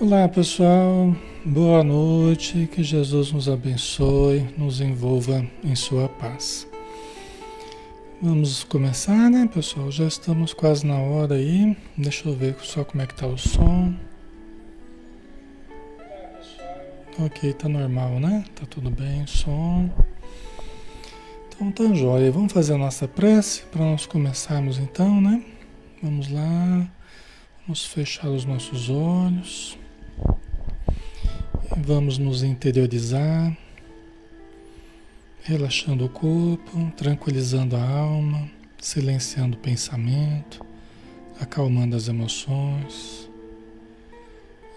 Olá pessoal, boa noite, que Jesus nos abençoe, nos envolva em Sua paz. Vamos começar, né pessoal? Já estamos quase na hora aí, deixa eu ver só como é que tá o som. Ok, tá normal, né? Tá tudo bem, som. Então tá jóia, vamos fazer a nossa prece para nós começarmos então, né? Vamos lá, vamos fechar os nossos olhos. Vamos nos interiorizar, relaxando o corpo, tranquilizando a alma, silenciando o pensamento, acalmando as emoções,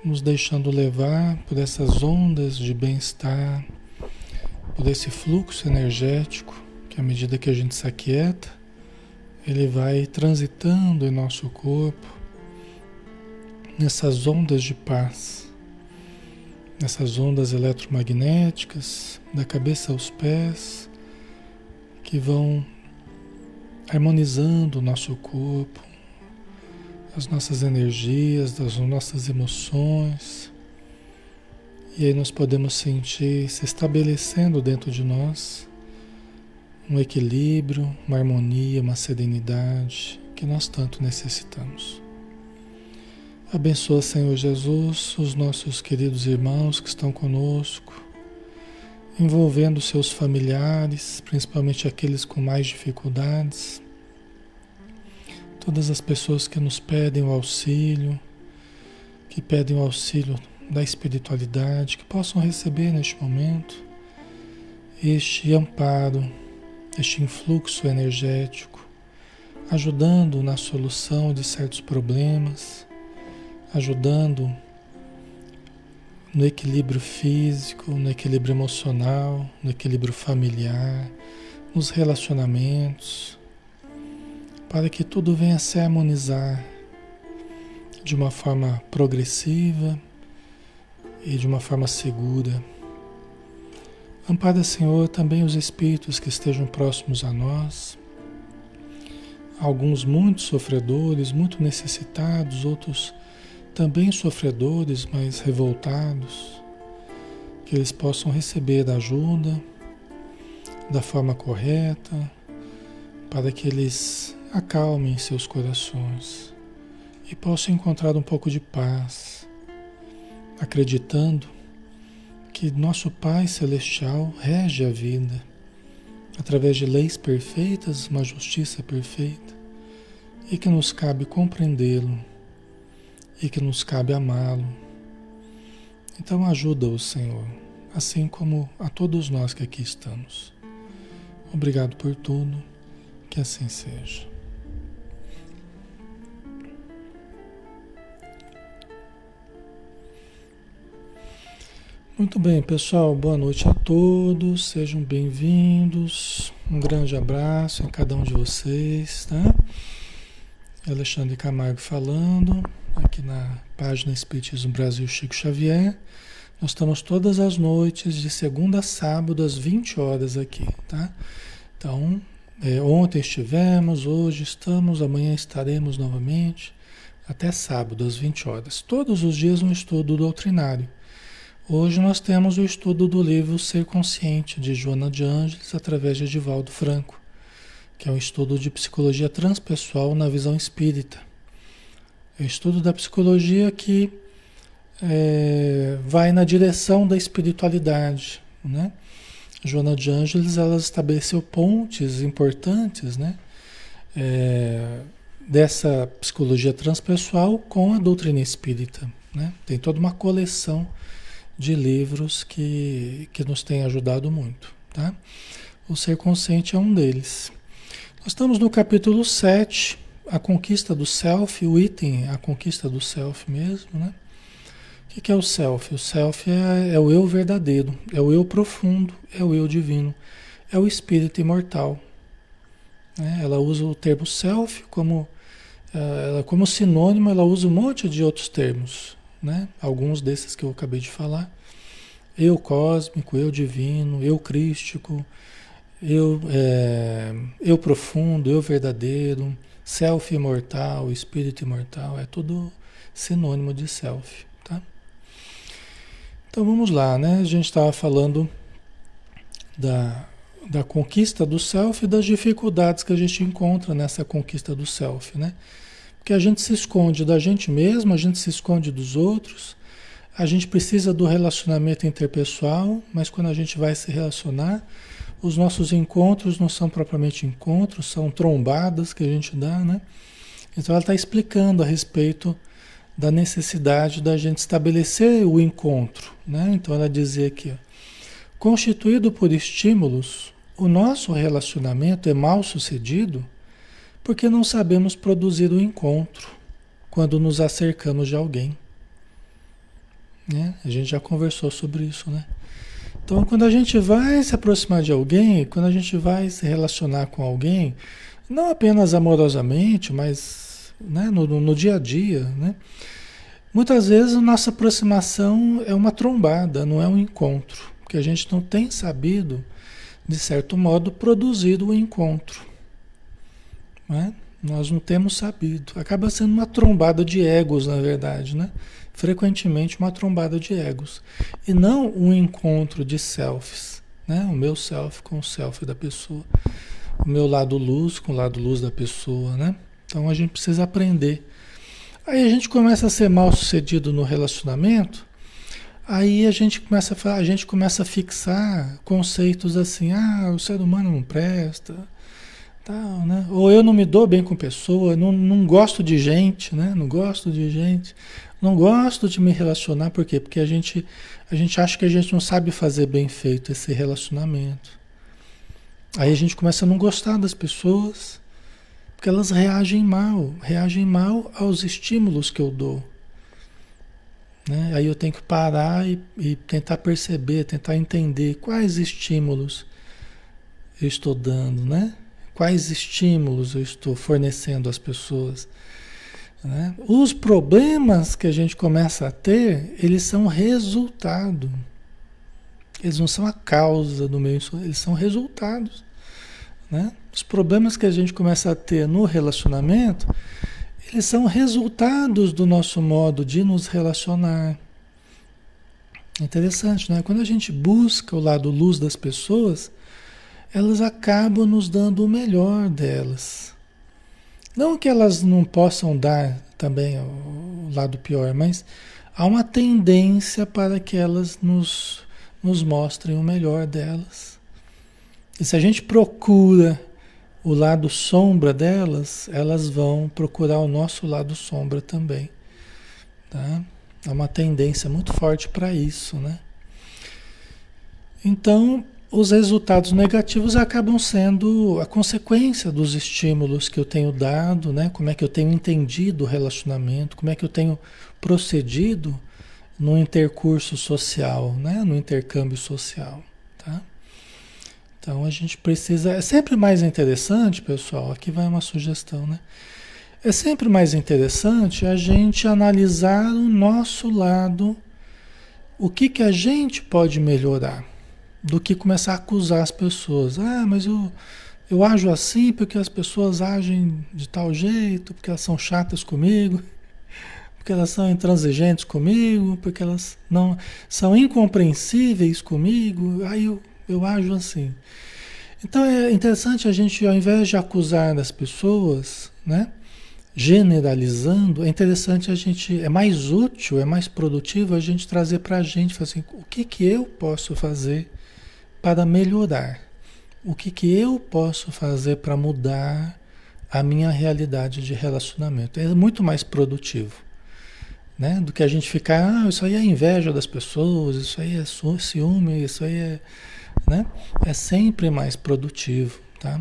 nos deixando levar por essas ondas de bem-estar, por esse fluxo energético que à medida que a gente se aquieta, ele vai transitando em nosso corpo nessas ondas de paz nessas ondas eletromagnéticas, da cabeça aos pés, que vão harmonizando o nosso corpo, as nossas energias, as nossas emoções. E aí nós podemos sentir se estabelecendo dentro de nós um equilíbrio, uma harmonia, uma serenidade que nós tanto necessitamos. Abençoa, Senhor Jesus, os nossos queridos irmãos que estão conosco, envolvendo seus familiares, principalmente aqueles com mais dificuldades, todas as pessoas que nos pedem o auxílio, que pedem o auxílio da espiritualidade, que possam receber neste momento este amparo, este influxo energético, ajudando na solução de certos problemas ajudando no equilíbrio físico, no equilíbrio emocional, no equilíbrio familiar, nos relacionamentos, para que tudo venha se harmonizar de uma forma progressiva e de uma forma segura. Ampara, Senhor, também os espíritos que estejam próximos a nós, alguns muito sofredores, muito necessitados, outros também sofredores, mas revoltados, que eles possam receber ajuda da forma correta, para que eles acalmem seus corações e possam encontrar um pouco de paz, acreditando que nosso Pai Celestial rege a vida através de leis perfeitas, uma justiça perfeita, e que nos cabe compreendê-lo e que nos cabe amá-lo. Então ajuda-o, Senhor, assim como a todos nós que aqui estamos. Obrigado por tudo, que assim seja. Muito bem, pessoal, boa noite a todos, sejam bem-vindos. Um grande abraço em cada um de vocês, tá? Alexandre Camargo falando aqui na página Espiritismo Brasil Chico Xavier. Nós estamos todas as noites, de segunda a sábado, às 20 horas aqui, tá? Então, é, ontem estivemos, hoje estamos, amanhã estaremos novamente, até sábado, às 20 horas. Todos os dias um estudo doutrinário. Hoje nós temos o estudo do livro Ser Consciente, de Joana de Ângeles, através de Edivaldo Franco, que é um estudo de psicologia transpessoal na visão espírita. Estudo da psicologia que é, vai na direção da espiritualidade, né? Joana de Ângeles ela estabeleceu pontes importantes, né? É, dessa psicologia transpessoal com a doutrina espírita, né? Tem toda uma coleção de livros que, que nos tem ajudado muito, tá? O ser consciente é um deles. Nós estamos no capítulo 7, a conquista do self, o item, a conquista do self mesmo, né? O que, que é o self? O self é, é, o eu verdadeiro, é o eu profundo, é o eu divino, é o espírito imortal. Né? Ela usa o termo self como, eh, ela, como sinônimo, ela usa um monte de outros termos, né? alguns desses que eu acabei de falar. Eu cósmico, eu divino, eu crístico, eu, é, eu profundo, eu verdadeiro, self imortal, espírito imortal, é tudo sinônimo de self, tá? Então vamos lá, né? A gente estava falando da, da conquista do self e das dificuldades que a gente encontra nessa conquista do self, né? Porque a gente se esconde da gente mesmo, a gente se esconde dos outros, a gente precisa do relacionamento interpessoal, mas quando a gente vai se relacionar, os nossos encontros não são propriamente encontros, são trombadas que a gente dá, né? Então ela está explicando a respeito da necessidade da gente estabelecer o encontro, né? Então ela dizia aqui, ó, constituído por estímulos, o nosso relacionamento é mal sucedido porque não sabemos produzir o encontro quando nos acercamos de alguém. Né? A gente já conversou sobre isso, né? Então, quando a gente vai se aproximar de alguém, quando a gente vai se relacionar com alguém, não apenas amorosamente, mas né, no, no dia a dia, né? Muitas vezes a nossa aproximação é uma trombada, não é um encontro, porque a gente não tem sabido, de certo modo, produzir o encontro. Né? Nós não temos sabido. Acaba sendo uma trombada de egos, na verdade, né? Frequentemente uma trombada de egos. E não um encontro de selfies, né? O meu self com o self da pessoa. O meu lado luz com o lado luz da pessoa, né? Então a gente precisa aprender. Aí a gente começa a ser mal sucedido no relacionamento, aí a gente começa a, a gente começa a fixar conceitos assim, ah, o ser humano não presta, Tal, né? Ou eu não me dou bem com pessoa, não, não gosto de gente, né? Não gosto de gente, não gosto de me relacionar, por quê? Porque a gente, a gente acha que a gente não sabe fazer bem feito esse relacionamento. Aí a gente começa a não gostar das pessoas, porque elas reagem mal, reagem mal aos estímulos que eu dou. Né? Aí eu tenho que parar e, e tentar perceber, tentar entender quais estímulos eu estou dando, né? quais estímulos eu estou fornecendo às pessoas. Né? Os problemas que a gente começa a ter, eles são resultado. Eles não são a causa do meio, eles são resultados. Né? Os problemas que a gente começa a ter no relacionamento, eles são resultados do nosso modo de nos relacionar. Interessante, né? Quando a gente busca o lado luz das pessoas, elas acabam nos dando o melhor delas. Não que elas não possam dar também o lado pior, mas há uma tendência para que elas nos, nos mostrem o melhor delas. E se a gente procura o lado sombra delas, elas vão procurar o nosso lado sombra também. Tá? Há uma tendência muito forte para isso, né? Então, os resultados negativos acabam sendo a consequência dos estímulos que eu tenho dado, né? Como é que eu tenho entendido o relacionamento, como é que eu tenho procedido no intercurso social, né? No intercâmbio social, tá? Então a gente precisa, é sempre mais interessante, pessoal, aqui vai uma sugestão, né? É sempre mais interessante a gente analisar o nosso lado, o que que a gente pode melhorar do que começar a acusar as pessoas. Ah, mas eu, eu ajo assim porque as pessoas agem de tal jeito, porque elas são chatas comigo, porque elas são intransigentes comigo, porque elas não são incompreensíveis comigo, aí eu, eu ajo assim. Então é interessante a gente, ao invés de acusar as pessoas, né? generalizando, é interessante a gente, é mais útil, é mais produtivo a gente trazer para a gente, assim, o que, que eu posso fazer para melhorar? O que, que eu posso fazer para mudar a minha realidade de relacionamento? É muito mais produtivo. Né? Do que a gente ficar, ah, isso aí é inveja das pessoas, isso aí é ciúme, isso aí é. Né? É sempre mais produtivo. Tá?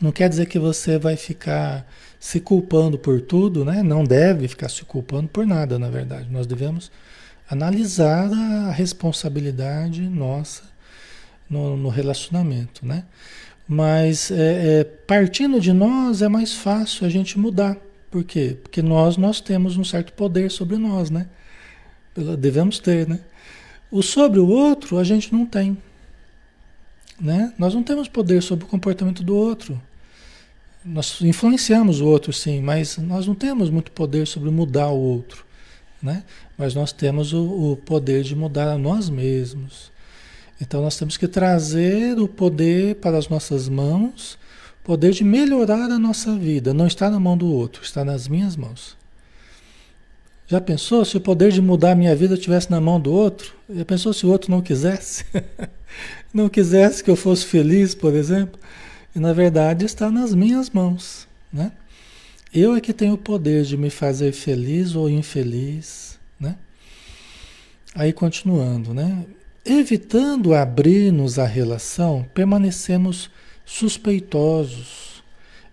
Não quer dizer que você vai ficar se culpando por tudo, né? Não deve ficar se culpando por nada, na verdade. Nós devemos analisar a responsabilidade nossa no, no relacionamento, né? Mas é, é, partindo de nós é mais fácil a gente mudar. Por quê? Porque nós, nós temos um certo poder sobre nós, né? Devemos ter, né? O sobre o outro a gente não tem. Né? Nós não temos poder sobre o comportamento do outro. Nós influenciamos o outro, sim, mas nós não temos muito poder sobre mudar o outro. né? Mas nós temos o, o poder de mudar a nós mesmos. Então nós temos que trazer o poder para as nossas mãos, poder de melhorar a nossa vida. Não está na mão do outro, está nas minhas mãos. Já pensou se o poder de mudar a minha vida estivesse na mão do outro? Já pensou se o outro não quisesse? não quisesse que eu fosse feliz, por exemplo? E na verdade está nas minhas mãos, né? Eu é que tenho o poder de me fazer feliz ou infeliz, né? Aí continuando, né? Evitando abrir-nos à relação, permanecemos suspeitosos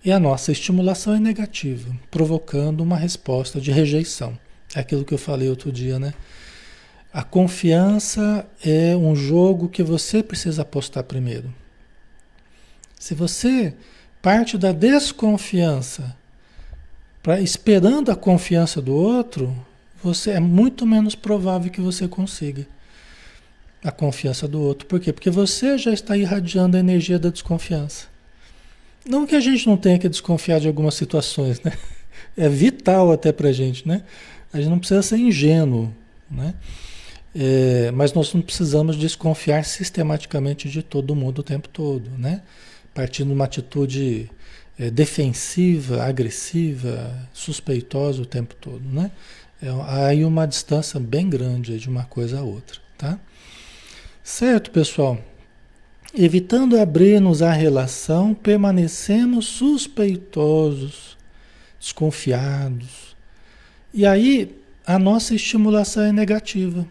e a nossa estimulação é negativa, provocando uma resposta de rejeição. É aquilo que eu falei outro dia, né? A confiança é um jogo que você precisa apostar primeiro. Se você parte da desconfiança para esperando a confiança do outro, você é muito menos provável que você consiga a confiança do outro. Por quê? Porque você já está irradiando a energia da desconfiança. Não que a gente não tenha que desconfiar de algumas situações, né? É vital até para a gente, né? A gente não precisa ser ingênuo, né? É, mas nós não precisamos desconfiar sistematicamente de todo mundo o tempo todo, né? Partindo de uma atitude é, defensiva, agressiva, suspeitosa o tempo todo, né? É, há aí uma distância bem grande de uma coisa a outra, tá? Certo, pessoal? Evitando abrir-nos à relação, permanecemos suspeitosos, desconfiados. E aí a nossa estimulação é negativa.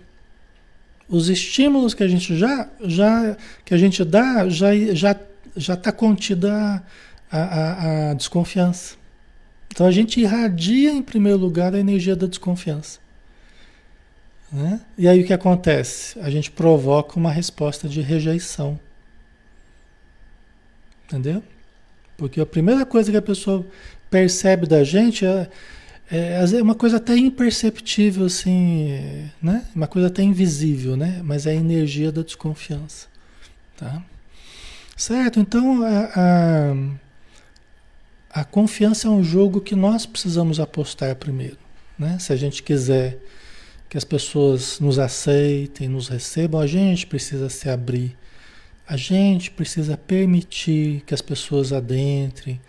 Os estímulos que a gente já, já que a gente dá já já já está contida a, a, a desconfiança. Então a gente irradia em primeiro lugar a energia da desconfiança. Né? E aí o que acontece? A gente provoca uma resposta de rejeição. Entendeu? Porque a primeira coisa que a pessoa percebe da gente é, é, uma coisa até imperceptível, assim, né? Uma coisa até invisível, né? Mas é a energia da desconfiança. Tá? Certo? Então a, a, a confiança é um jogo que nós precisamos apostar primeiro. Né? Se a gente quiser que as pessoas nos aceitem, nos recebam, a gente precisa se abrir. A gente precisa permitir que as pessoas adentrem,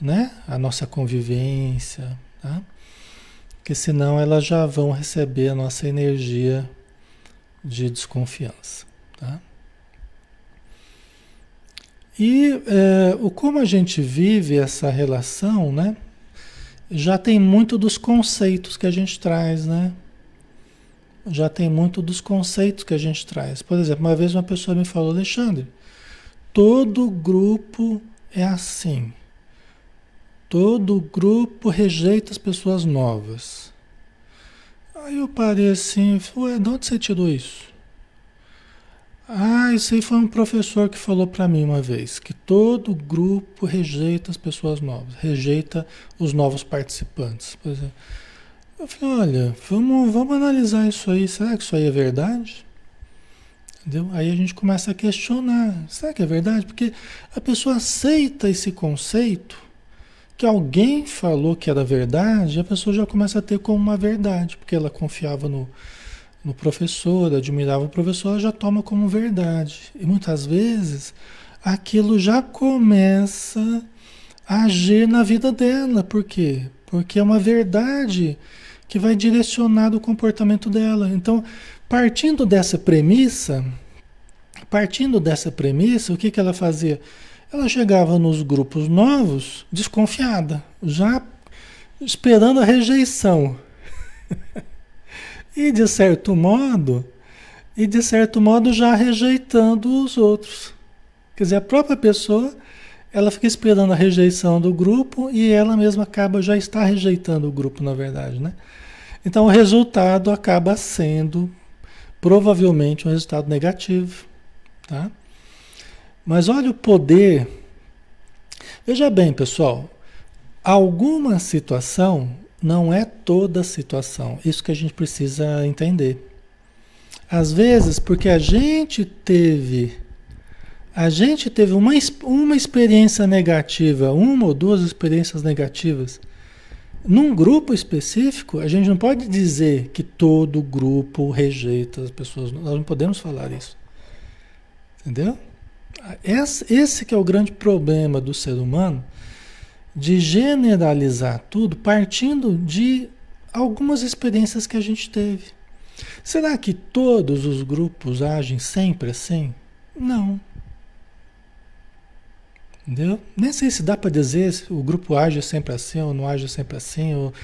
né? A nossa convivência, tá? Porque senão elas já vão receber a nossa energia de desconfiança, tá? E é, o como a gente vive essa relação, né? Já tem muito dos conceitos que a gente traz, né? Já tem muito dos conceitos que a gente traz. Por exemplo, uma vez uma pessoa me falou, Alexandre, todo grupo é assim. Todo grupo rejeita as pessoas novas. Aí eu parei assim, ué, de onde você tirou isso? Ah, isso aí foi um professor que falou para mim uma vez, que todo grupo rejeita as pessoas novas, rejeita os novos participantes. Por exemplo, eu falei, olha, vamos, vamos analisar isso aí. Será que isso aí é verdade? Entendeu? Aí a gente começa a questionar. Será que é verdade? Porque a pessoa aceita esse conceito que alguém falou que era verdade, a pessoa já começa a ter como uma verdade, porque ela confiava no, no professor, admirava o professor, ela já toma como verdade. E muitas vezes aquilo já começa a agir na vida dela. Por quê? Porque é uma verdade que vai direcionar o comportamento dela. Então, partindo dessa premissa, partindo dessa premissa, o que, que ela fazia? Ela chegava nos grupos novos desconfiada, já esperando a rejeição. e de certo modo, e de certo modo já rejeitando os outros. Quer dizer, a própria pessoa, ela fica esperando a rejeição do grupo e ela mesma acaba já está rejeitando o grupo, na verdade, né? Então o resultado acaba sendo provavelmente um resultado negativo, tá? Mas olha o poder. Veja bem, pessoal, alguma situação não é toda situação. Isso que a gente precisa entender. Às vezes, porque a gente teve a gente teve uma, uma experiência negativa, uma ou duas experiências negativas Num grupo específico, a gente não pode dizer que todo grupo rejeita as pessoas. Nós não podemos falar isso. Entendeu? Esse que é o grande problema do ser humano, de generalizar tudo partindo de algumas experiências que a gente teve. Será que todos os grupos agem sempre assim? Não. Entendeu? Nem sei se dá para dizer se o grupo age sempre assim ou não age sempre assim, ou,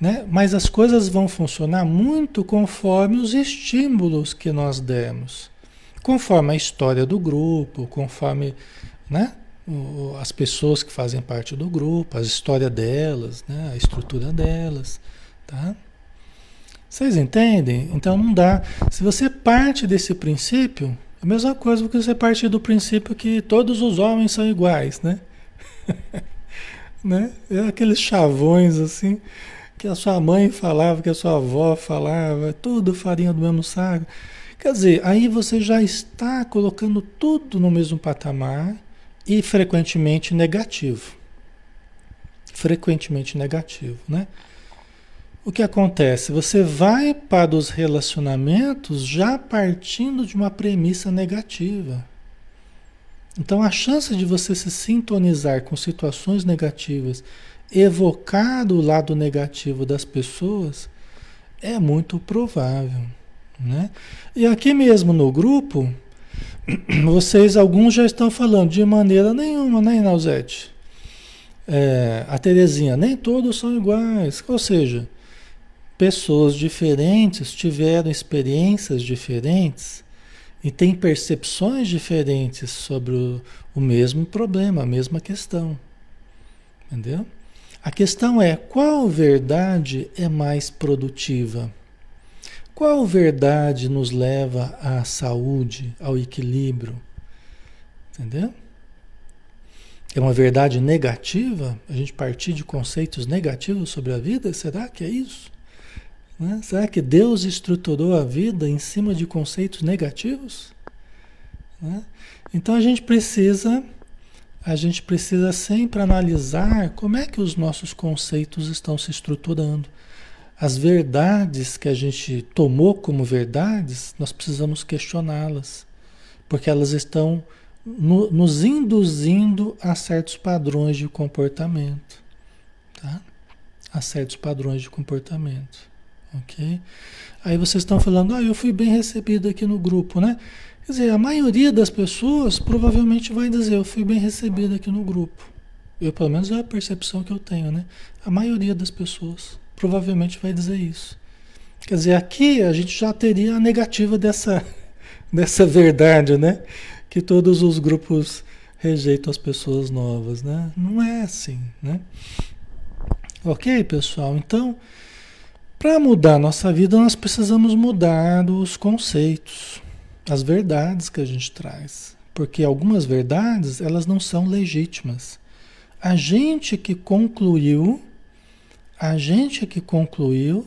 né? mas as coisas vão funcionar muito conforme os estímulos que nós demos, conforme a história do grupo, conforme né? as pessoas que fazem parte do grupo, a história delas, né? a estrutura delas. Tá? Vocês entendem? Então não dá. Se você parte desse princípio, a mesma coisa porque você partir do princípio que todos os homens são iguais, né? né? É aqueles chavões assim que a sua mãe falava, que a sua avó falava, tudo farinha do mesmo saco. Quer dizer, aí você já está colocando tudo no mesmo patamar e frequentemente negativo. Frequentemente negativo, né? O que acontece? Você vai para os relacionamentos já partindo de uma premissa negativa. Então a chance de você se sintonizar com situações negativas, evocar o lado negativo das pessoas, é muito provável. Né? E aqui mesmo no grupo, vocês, alguns já estão falando de maneira nenhuma, né, Inauzete? É, a Terezinha, nem todos são iguais. Ou seja, pessoas diferentes tiveram experiências diferentes e têm percepções diferentes sobre o, o mesmo problema, a mesma questão. Entendeu? A questão é qual verdade é mais produtiva? Qual verdade nos leva à saúde, ao equilíbrio? Entendeu? É uma verdade negativa? A gente partir de conceitos negativos sobre a vida? Será que é isso? Né? Será que Deus estruturou a vida em cima de conceitos negativos? Né? Então a gente precisa, a gente precisa sempre analisar como é que os nossos conceitos estão se estruturando. As verdades que a gente tomou como verdades, nós precisamos questioná-las, porque elas estão no, nos induzindo a certos padrões de comportamento, tá? A certos padrões de comportamento. Ok? Aí vocês estão falando, ah, eu fui bem recebido aqui no grupo, né? Quer dizer, a maioria das pessoas provavelmente vai dizer, eu fui bem recebido aqui no grupo. Eu, pelo menos, é a percepção que eu tenho, né? A maioria das pessoas provavelmente vai dizer isso. Quer dizer, aqui a gente já teria a negativa dessa, dessa verdade, né? Que todos os grupos rejeitam as pessoas novas, né? Não é assim, né? Ok, pessoal? Então, para mudar a nossa vida, nós precisamos mudar os conceitos, as verdades que a gente traz. Porque algumas verdades, elas não são legítimas. A gente que concluiu, a gente que concluiu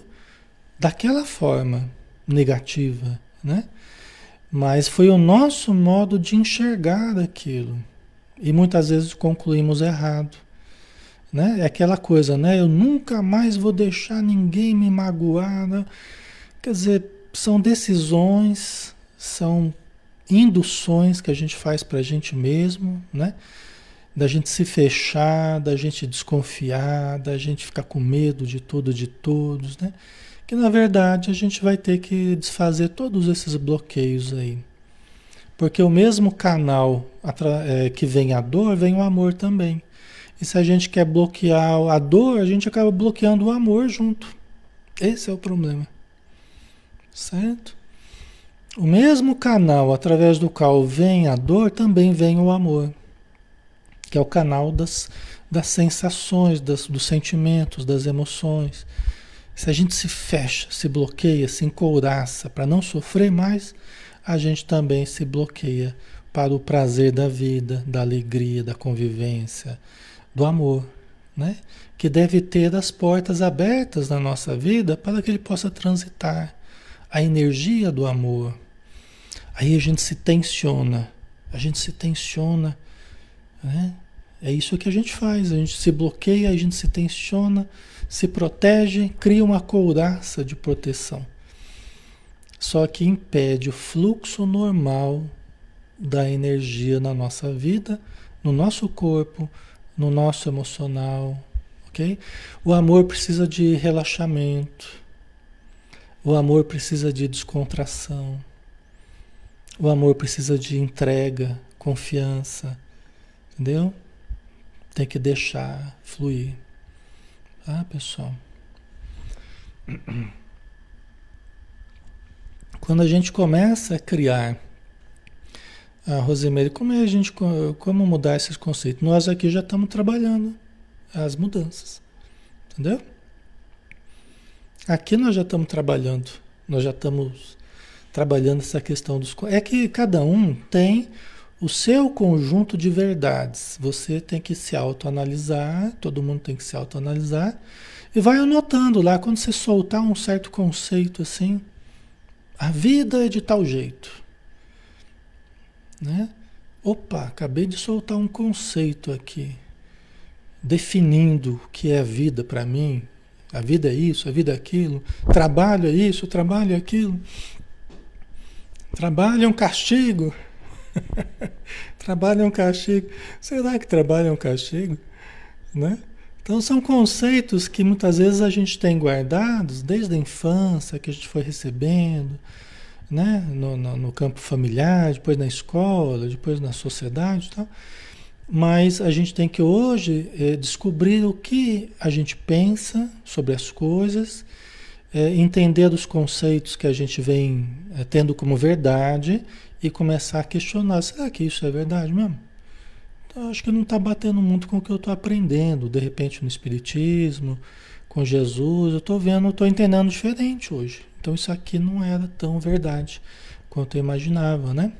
daquela forma negativa, né? Mas foi o nosso modo de enxergar aquilo. E muitas vezes concluímos errado. Né? É aquela coisa, né? Eu nunca mais vou deixar ninguém me magoar. Né? Quer dizer, são decisões, são induções que a gente faz para a gente mesmo, né? Da gente se fechar, da gente desconfiar, da gente ficar com medo de tudo, de todos, né? Que na verdade a gente vai ter que desfazer todos esses bloqueios aí. Porque o mesmo canal é, que vem a dor, vem o amor também. E se a gente quer bloquear a dor, a gente acaba bloqueando o amor junto. Esse é o problema. Certo? O mesmo canal através do qual vem a dor, também vem o amor. Que é o canal das, das sensações, das, dos sentimentos, das emoções. Se a gente se fecha, se bloqueia, se encouraça para não sofrer mais, a gente também se bloqueia para o prazer da vida, da alegria, da convivência, do amor, né? Que deve ter as portas abertas na nossa vida para que ele possa transitar a energia do amor. Aí a gente se tensiona, a gente se tensiona, né? É isso que a gente faz, a gente se bloqueia, a gente se tensiona, se protege, cria uma couraça de proteção. Só que impede o fluxo normal da energia na nossa vida, no nosso corpo, no nosso emocional, ok? O amor precisa de relaxamento, o amor precisa de descontração, o amor precisa de entrega, confiança, entendeu? Tem que deixar fluir, tá, pessoal? Quando a gente começa a criar a Rosemary, como é a gente como mudar esses conceitos? Nós aqui já estamos trabalhando as mudanças. Entendeu? Aqui nós já estamos trabalhando, nós já estamos trabalhando essa questão dos é que cada um tem o seu conjunto de verdades. Você tem que se autoanalisar, todo mundo tem que se autoanalisar e vai anotando lá quando você soltar um certo conceito assim, a vida é de tal jeito né? Opa, acabei de soltar um conceito aqui, definindo o que é a vida para mim. A vida é isso, a vida é aquilo. Trabalho é isso, trabalho é aquilo. Trabalho é um castigo. trabalho é um castigo. Será que trabalho é um castigo? Né? Então são conceitos que muitas vezes a gente tem guardados desde a infância, que a gente foi recebendo né? No, no, no, campo familiar, depois na escola, depois na sociedade e tal. Mas a gente tem que hoje é, descobrir o que a gente pensa sobre as coisas, é, entender os conceitos que a gente vem é, tendo como verdade e começar a questionar: será que isso é verdade mesmo? Então, acho que não está batendo muito com o que eu estou aprendendo, de repente no Espiritismo, com Jesus, eu estou vendo, estou entendendo diferente hoje. Então isso aqui não era tão verdade quanto eu imaginava, né?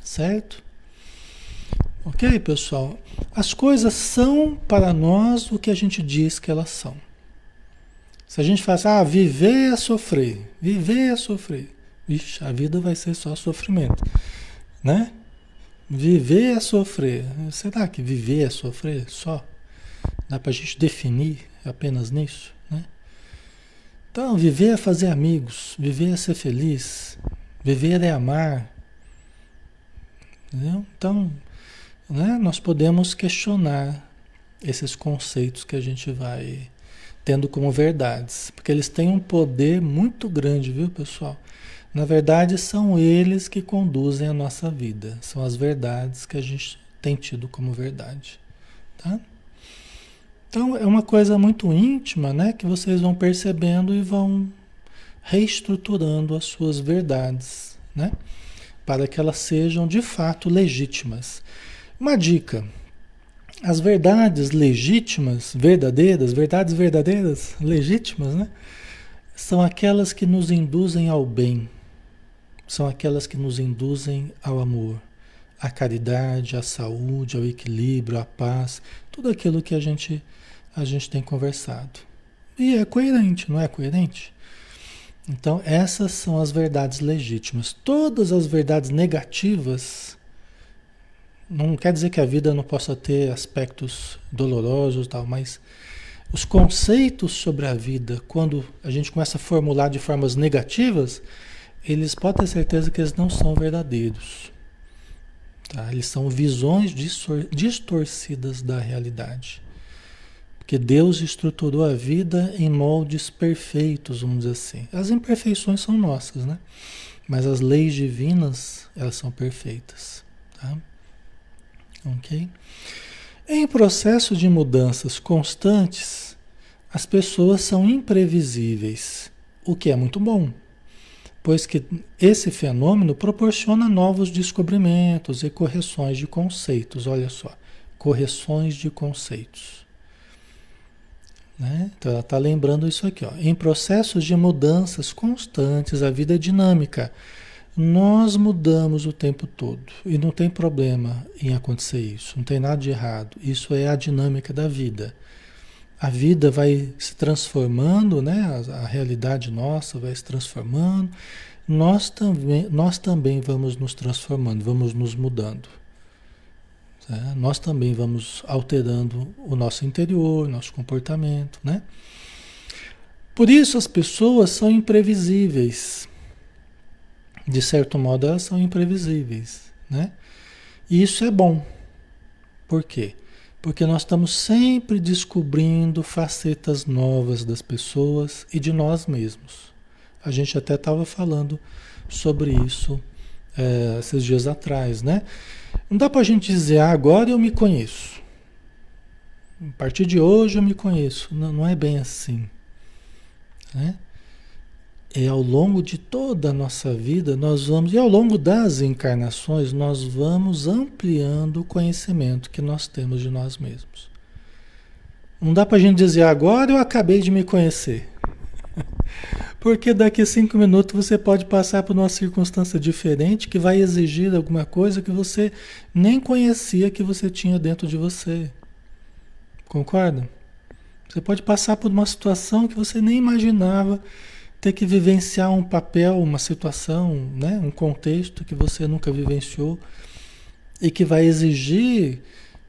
Certo? Ok, pessoal? As coisas são para nós o que a gente diz que elas são. Se a gente faz, ah, viver é sofrer, viver é sofrer, vixe, a vida vai ser só sofrimento, né? Viver é sofrer. Será que viver é sofrer só? Dá para a gente definir apenas nisso? Então, viver é fazer amigos, viver é ser feliz, viver é amar. Entendeu? Então, né, nós podemos questionar esses conceitos que a gente vai tendo como verdades, porque eles têm um poder muito grande, viu, pessoal? Na verdade, são eles que conduzem a nossa vida, são as verdades que a gente tem tido como verdade, tá? Então é uma coisa muito íntima, né? Que vocês vão percebendo e vão reestruturando as suas verdades, né? Para que elas sejam de fato legítimas. Uma dica: as verdades legítimas, verdadeiras, verdades verdadeiras, legítimas, né? São aquelas que nos induzem ao bem, são aquelas que nos induzem ao amor, à caridade, à saúde, ao equilíbrio, à paz, tudo aquilo que a gente a gente tem conversado. E é coerente, não é coerente? Então, essas são as verdades legítimas. Todas as verdades negativas não quer dizer que a vida não possa ter aspectos dolorosos, tal, mas os conceitos sobre a vida, quando a gente começa a formular de formas negativas, eles podem ter certeza que eles não são verdadeiros. Tá? Eles são visões distorcidas da realidade. Porque Deus estruturou a vida em moldes perfeitos, vamos dizer assim. As imperfeições são nossas, né? Mas as leis divinas, elas são perfeitas, tá? Ok? Em processo de mudanças constantes, as pessoas são imprevisíveis, o que é muito bom, pois que esse fenômeno proporciona novos descobrimentos e correções de conceitos. Olha só, correções de conceitos. Né? Então ela está lembrando isso aqui. Ó. Em processos de mudanças constantes, a vida é dinâmica. Nós mudamos o tempo todo e não tem problema em acontecer isso, não tem nada de errado. Isso é a dinâmica da vida. A vida vai se transformando, né? a, a realidade nossa vai se transformando. Nós também, nós também vamos nos transformando, vamos nos mudando. Tá? Nós também vamos alterando o nosso interior, nosso comportamento, né? Por isso as pessoas são imprevisíveis. De certo modo, elas são imprevisíveis, né? E isso é bom. Por quê? Porque nós estamos sempre descobrindo facetas novas das pessoas e de nós mesmos. A gente até estava falando sobre isso é, esses dias atrás, né? Não dá para a gente dizer, ah, agora eu me conheço. A partir de hoje eu me conheço. Não, não é bem assim. Né? É ao longo de toda a nossa vida, nós vamos, e ao longo das encarnações, nós vamos ampliando o conhecimento que nós temos de nós mesmos. Não dá para a gente dizer, agora eu acabei de me conhecer. Porque daqui a cinco minutos você pode passar por uma circunstância diferente que vai exigir alguma coisa que você nem conhecia que você tinha dentro de você. Concorda? Você pode passar por uma situação que você nem imaginava ter que vivenciar um papel, uma situação, né? um contexto que você nunca vivenciou e que vai exigir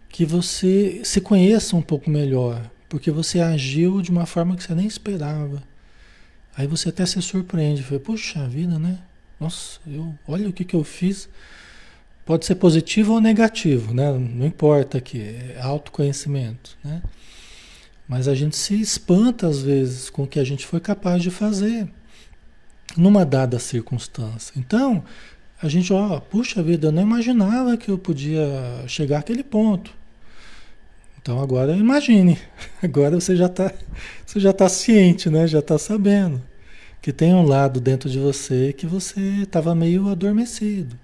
que você se conheça um pouco melhor, porque você agiu de uma forma que você nem esperava. Aí você até se surpreende, fala, puxa vida, né? Nossa, eu, olha o que, que eu fiz. Pode ser positivo ou negativo, né? Não importa aqui, é autoconhecimento, né? Mas a gente se espanta às vezes com o que a gente foi capaz de fazer numa dada circunstância. Então, a gente, ó, puxa vida, eu não imaginava que eu podia chegar àquele ponto. Então agora imagine, agora você já está você já tá ciente, né? Já está sabendo que tem um lado dentro de você que você estava meio adormecido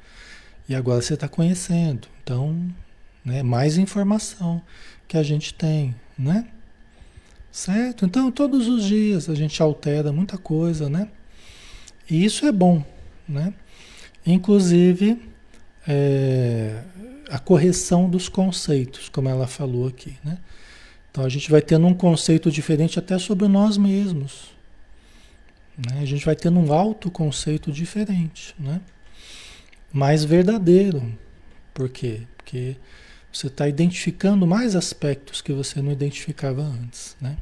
e agora você está conhecendo. Então, né? Mais informação que a gente tem, né? Certo? Então todos os dias a gente altera muita coisa, né? E isso é bom, né? Inclusive é, a correção dos conceitos, como ela falou aqui, né? Então a gente vai tendo um conceito diferente até sobre nós mesmos. Né? A gente vai tendo um autoconceito diferente, né? Mais verdadeiro. Por quê? Porque você está identificando mais aspectos que você não identificava antes, né?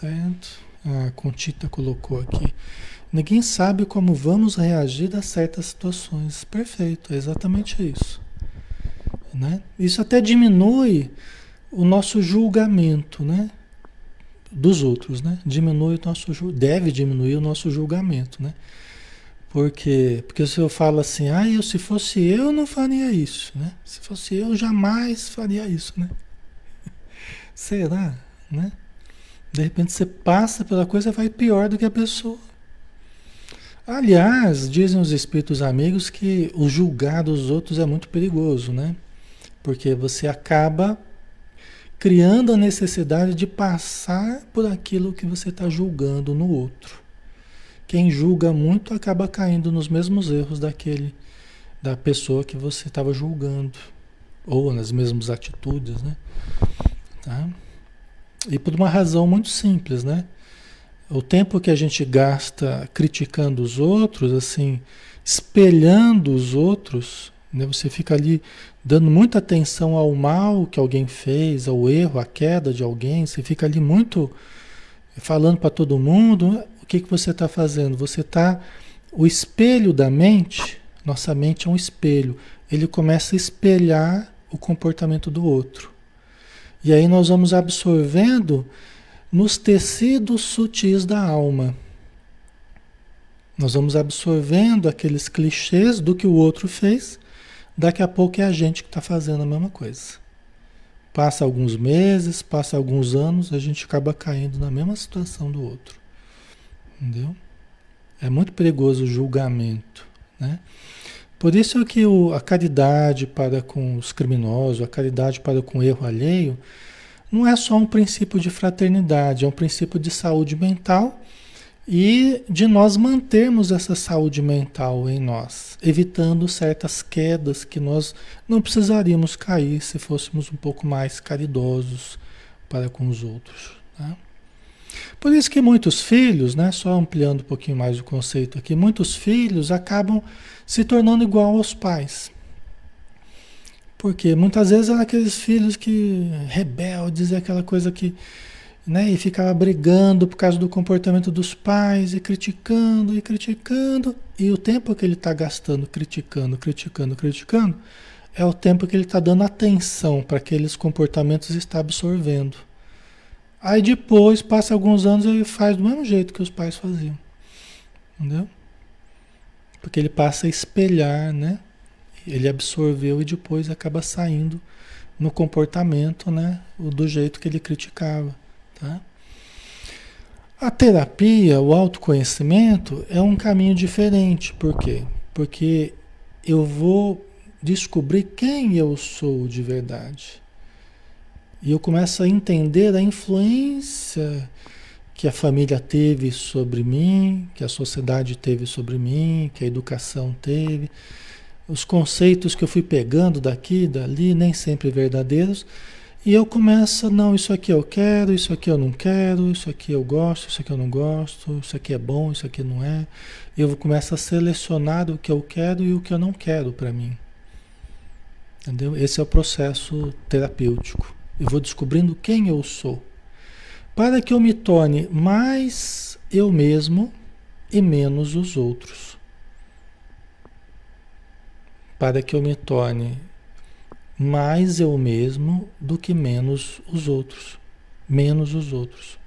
Certo? A Contita colocou aqui. Ninguém sabe como vamos reagir a certas situações. Perfeito, é exatamente isso. Né? Isso até diminui o nosso julgamento, né? Dos outros, né? Diminui o nosso deve diminuir o nosso julgamento, né? Porque, porque se eu falo assim, ah, eu, se fosse eu, não faria isso, né? Se fosse eu, jamais faria isso, né? Será, né? De repente você passa pela coisa vai pior do que a pessoa. Aliás, dizem os espíritos amigos que o julgar dos outros é muito perigoso, né? Porque você acaba criando a necessidade de passar por aquilo que você está julgando no outro. Quem julga muito acaba caindo nos mesmos erros daquele da pessoa que você estava julgando ou nas mesmas atitudes, né? Tá? E por uma razão muito simples, né? O tempo que a gente gasta criticando os outros, assim, espelhando os outros, né? Você fica ali dando muita atenção ao mal que alguém fez, ao erro, à queda de alguém, você fica ali muito falando para todo mundo, o que, que você está fazendo? Você está. O espelho da mente, nossa mente é um espelho, ele começa a espelhar o comportamento do outro. E aí nós vamos absorvendo nos tecidos sutis da alma. Nós vamos absorvendo aqueles clichês do que o outro fez, daqui a pouco é a gente que está fazendo a mesma coisa. Passa alguns meses, passa alguns anos, a gente acaba caindo na mesma situação do outro. Entendeu? É muito perigoso o julgamento, né? Por isso é que o, a caridade para com os criminosos, a caridade para com o erro alheio, não é só um princípio de fraternidade, é um princípio de saúde mental e de nós mantermos essa saúde mental em nós, evitando certas quedas que nós não precisaríamos cair se fôssemos um pouco mais caridosos para com os outros. Tá? Por isso que muitos filhos, né, só ampliando um pouquinho mais o conceito aqui, muitos filhos acabam se tornando igual aos pais. Porque muitas vezes eram aqueles filhos que rebeldes, aquela coisa que né? E ficava brigando por causa do comportamento dos pais e criticando e criticando. E o tempo que ele está gastando criticando, criticando, criticando, é o tempo que ele está dando atenção para aqueles comportamentos e está absorvendo. Aí depois, passa alguns anos, ele faz do mesmo jeito que os pais faziam. Entendeu? Porque ele passa a espelhar, né? Ele absorveu e depois acaba saindo no comportamento, né? Do jeito que ele criticava. Tá? A terapia, o autoconhecimento é um caminho diferente. Por quê? Porque eu vou descobrir quem eu sou de verdade. E eu começo a entender a influência que a família teve sobre mim, que a sociedade teve sobre mim, que a educação teve. Os conceitos que eu fui pegando daqui, dali, nem sempre verdadeiros, e eu começo, não, isso aqui eu quero, isso aqui eu não quero, isso aqui eu gosto, isso aqui eu não gosto, isso aqui é bom, isso aqui não é. Eu começo a selecionar o que eu quero e o que eu não quero para mim. Entendeu? Esse é o processo terapêutico. Eu vou descobrindo quem eu sou. Para que eu me torne mais eu mesmo e menos os outros. Para que eu me torne mais eu mesmo do que menos os outros. Menos os outros.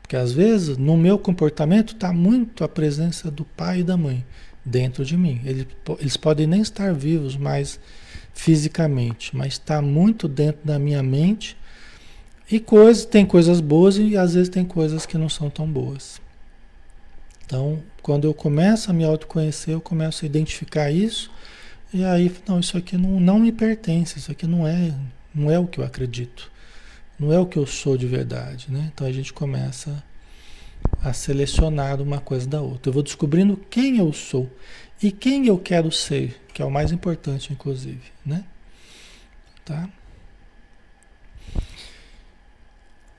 Porque às vezes no meu comportamento está muito a presença do pai e da mãe dentro de mim. Eles, eles podem nem estar vivos mais fisicamente, mas está muito dentro da minha mente. E coisas, tem coisas boas e às vezes tem coisas que não são tão boas. Então, quando eu começo a me autoconhecer, eu começo a identificar isso e aí, não, isso aqui não, não me pertence, isso aqui não é, não é o que eu acredito, não é o que eu sou de verdade, né? Então a gente começa a selecionar uma coisa da outra. Eu vou descobrindo quem eu sou e quem eu quero ser, que é o mais importante, inclusive, né? Tá?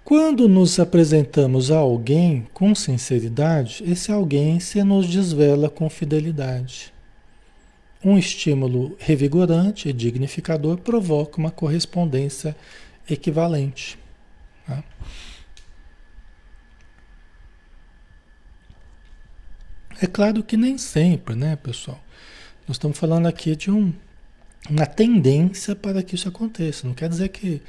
Quando nos apresentamos a alguém com sinceridade, esse alguém se nos desvela com fidelidade. Um estímulo revigorante e dignificador provoca uma correspondência equivalente. Tá? É claro que nem sempre, né, pessoal? Nós estamos falando aqui de um, uma tendência para que isso aconteça. Não quer dizer que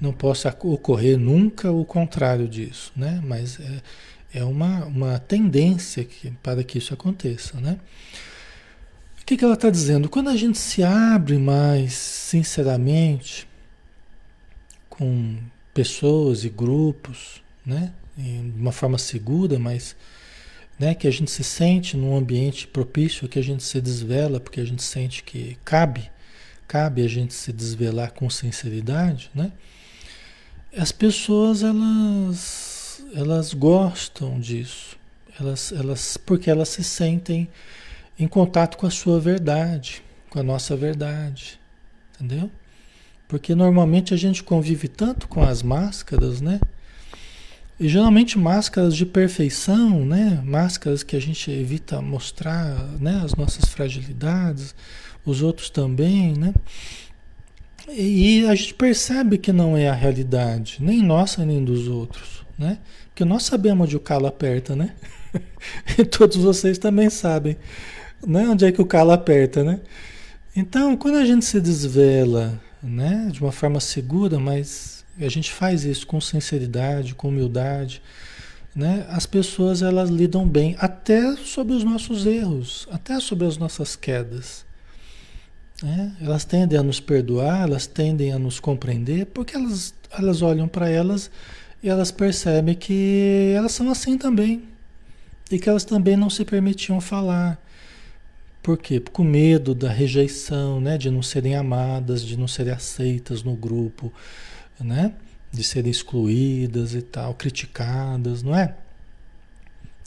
não possa ocorrer nunca o contrário disso, né? Mas é, é uma, uma tendência que, para que isso aconteça, né? que, que ela está dizendo? Quando a gente se abre mais sinceramente com pessoas e grupos, né? de uma forma segura, mas né? que a gente se sente num ambiente propício, que a gente se desvela, porque a gente sente que cabe, cabe a gente se desvelar com sinceridade, né? As pessoas elas elas gostam disso, elas elas porque elas se sentem em contato com a sua verdade, com a nossa verdade, entendeu? Porque normalmente a gente convive tanto com as máscaras, né? E geralmente máscaras de perfeição, né? Máscaras que a gente evita mostrar, né? As nossas fragilidades, os outros também, né? E a gente percebe que não é a realidade, nem nossa nem dos outros, né? Porque nós sabemos onde o calo aperta, né? e todos vocês também sabem né? Onde é que o calo aperta, né? Então, quando a gente se desvela, né, de uma forma segura, mas a gente faz isso com sinceridade, com humildade, né? As pessoas elas lidam bem até sobre os nossos erros, até sobre as nossas quedas. Né? Elas tendem a nos perdoar, elas tendem a nos compreender, porque elas, elas olham para elas e elas percebem que elas são assim também. E que elas também não se permitiam falar, por quê? Com medo da rejeição, né? De não serem amadas, de não serem aceitas no grupo, né? De serem excluídas e tal, criticadas, não é?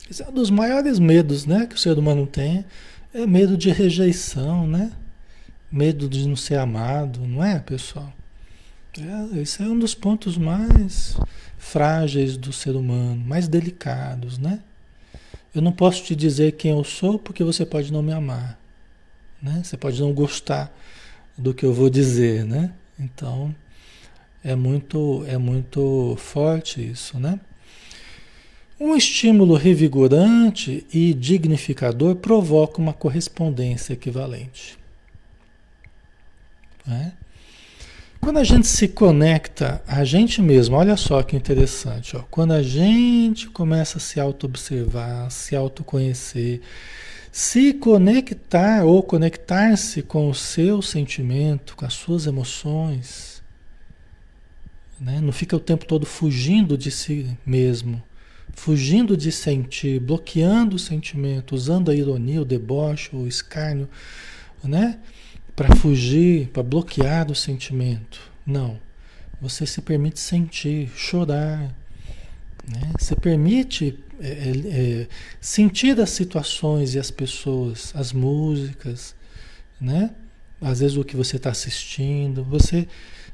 Esse é um dos maiores medos, né? Que o ser humano tem, é medo de rejeição, né? Medo de não ser amado, não é, pessoal? É, esse é um dos pontos mais frágeis do ser humano, mais delicados, né? Eu não posso te dizer quem eu sou porque você pode não me amar. Né? Você pode não gostar do que eu vou dizer, né? Então é muito é muito forte isso, né? Um estímulo revigorante e dignificador provoca uma correspondência equivalente. Né? Quando a gente se conecta a gente mesmo, olha só que interessante, ó, quando a gente começa a se auto-observar, se autoconhecer, se conectar ou conectar-se com o seu sentimento, com as suas emoções, né? não fica o tempo todo fugindo de si mesmo, fugindo de sentir, bloqueando o sentimento, usando a ironia, o deboche, o escárnio, né? Para fugir, para bloquear o sentimento. Não. Você se permite sentir, chorar, né? Se permite é, é, é, sentir as situações e as pessoas, as músicas, né? Às vezes o que você está assistindo, você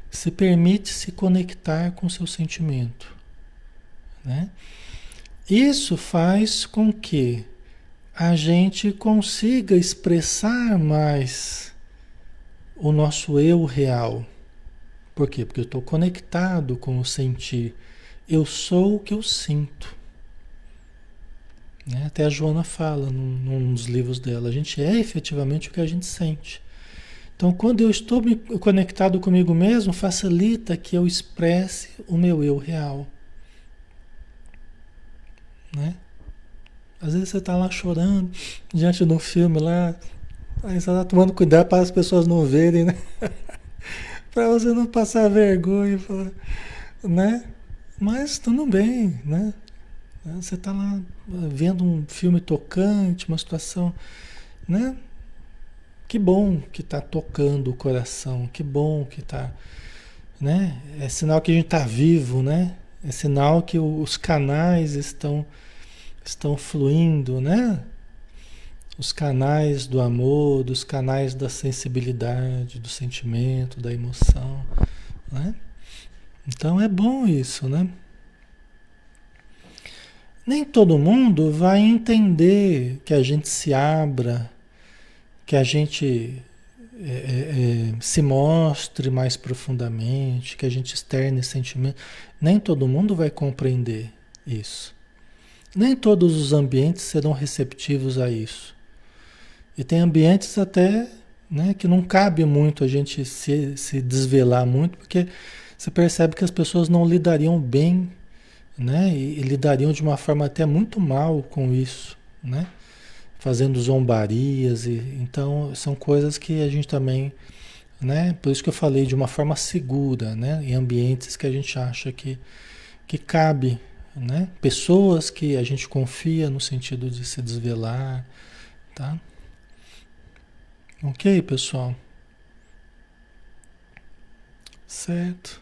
se permite se conectar com seu sentimento, né? Isso faz com que a gente consiga expressar mais o nosso eu real. Por quê? Porque eu estou conectado com o sentir. Eu sou o que eu sinto. Né? Até a Joana fala num, num dos livros dela: a gente é efetivamente o que a gente sente. Então, quando eu estou conectado comigo mesmo, facilita que eu expresse o meu eu real. Né? Às vezes você está lá chorando diante de um filme lá, aí você está tomando cuidado para as pessoas não verem, né? para você não passar vergonha, né? Mas tudo bem, né? Você está lá vendo um filme tocante, uma situação, né? Que bom que está tocando o coração, que bom que está, né? É sinal que a gente está vivo, né? É sinal que os canais estão estão fluindo, né? Os canais do amor, dos canais da sensibilidade, do sentimento, da emoção, né? Então é bom isso, né? Nem todo mundo vai entender que a gente se abra, que a gente é, é, é se mostre mais profundamente, que a gente externe sentimento. Nem todo mundo vai compreender isso. Nem todos os ambientes serão receptivos a isso. E tem ambientes até né, que não cabe muito a gente se, se desvelar muito, porque você percebe que as pessoas não lidariam bem, né? E, e lidariam de uma forma até muito mal com isso, né? Fazendo zombarias e então são coisas que a gente também, né? Por isso que eu falei de uma forma segura, né? Em ambientes que a gente acha que que cabe né? Pessoas que a gente confia no sentido de se desvelar, tá? Ok, pessoal? Certo.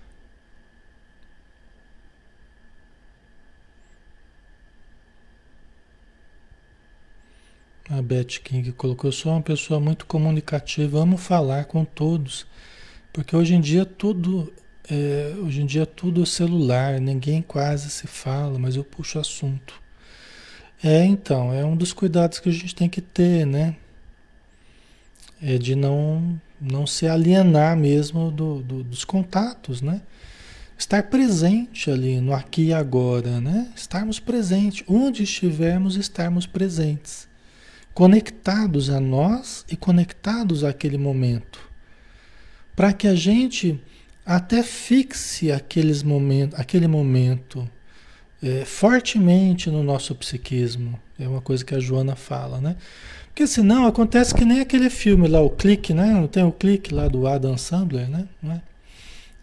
A Beth King colocou: Eu sou uma pessoa muito comunicativa, amo falar com todos, porque hoje em dia tudo é, hoje em dia tudo é celular, ninguém quase se fala, mas eu puxo assunto. É, então, é um dos cuidados que a gente tem que ter, né? É de não, não se alienar mesmo do, do, dos contatos, né? Estar presente ali no aqui e agora, né? Estarmos presentes, onde estivermos, estarmos presentes. Conectados a nós e conectados àquele momento. Para que a gente até fixe aqueles momentos, aquele momento é, fortemente no nosso psiquismo. É uma coisa que a Joana fala, né? Porque senão acontece que nem aquele filme lá, o Clique, né? Não tem o Clique lá do Adam Sandler, né? Não, é? Não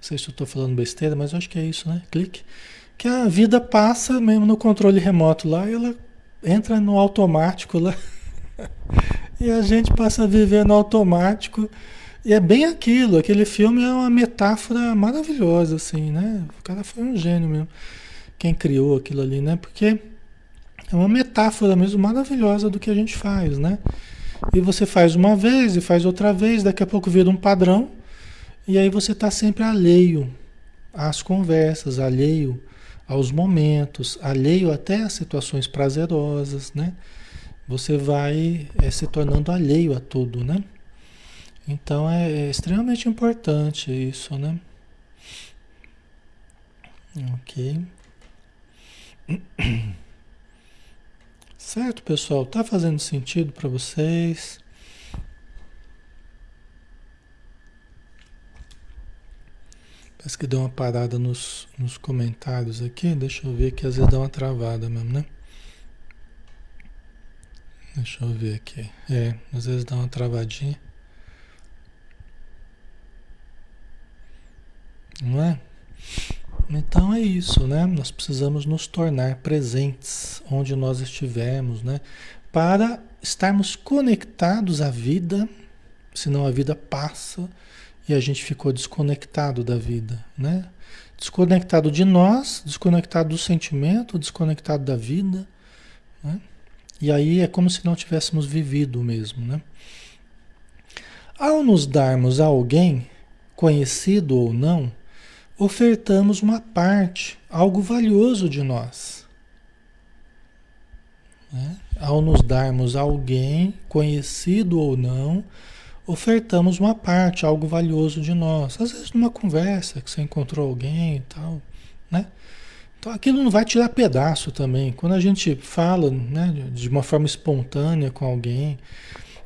sei se eu estou falando besteira, mas acho que é isso, né? Clique. Que a vida passa mesmo no controle remoto lá e ela entra no automático lá. e a gente passa a viver no automático e é bem aquilo, aquele filme é uma metáfora maravilhosa, assim, né? O cara foi um gênio mesmo, quem criou aquilo ali, né? Porque é uma metáfora mesmo maravilhosa do que a gente faz, né? E você faz uma vez e faz outra vez, daqui a pouco vira um padrão, e aí você está sempre alheio às conversas, alheio aos momentos, alheio até às situações prazerosas, né? Você vai é, se tornando alheio a tudo, né? Então é, é extremamente importante isso, né? Ok. Certo, pessoal? Tá fazendo sentido para vocês? Parece que deu uma parada nos, nos comentários aqui. Deixa eu ver que às vezes dá uma travada mesmo, né? Deixa eu ver aqui. É, às vezes dá uma travadinha. Não é? Então é isso, né? Nós precisamos nos tornar presentes onde nós estivermos, né? Para estarmos conectados à vida, senão a vida passa e a gente ficou desconectado da vida, né? Desconectado de nós, desconectado do sentimento, desconectado da vida, né? E aí é como se não tivéssemos vivido mesmo, né? Ao nos darmos a alguém, conhecido ou não, ofertamos uma parte, algo valioso de nós. Né? Ao nos darmos a alguém, conhecido ou não, ofertamos uma parte, algo valioso de nós. Às vezes numa conversa que você encontrou alguém e tal, né? Então aquilo não vai tirar pedaço também. Quando a gente fala, né, de uma forma espontânea com alguém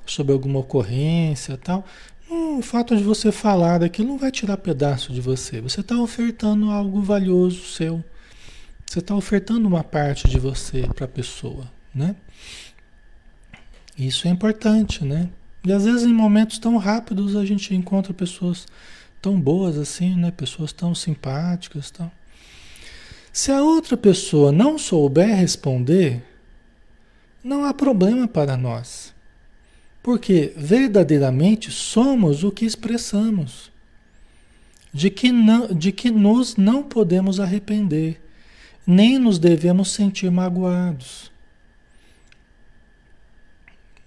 sobre alguma ocorrência tal, o fato de você falar daquilo não vai tirar pedaço de você. Você está ofertando algo valioso seu. Você está ofertando uma parte de você para a pessoa, né? Isso é importante, né? E às vezes em momentos tão rápidos a gente encontra pessoas tão boas assim, né? Pessoas tão simpáticas, tal. Se a outra pessoa não souber responder, não há problema para nós. Porque verdadeiramente somos o que expressamos. De que, não, de que nos não podemos arrepender, nem nos devemos sentir magoados.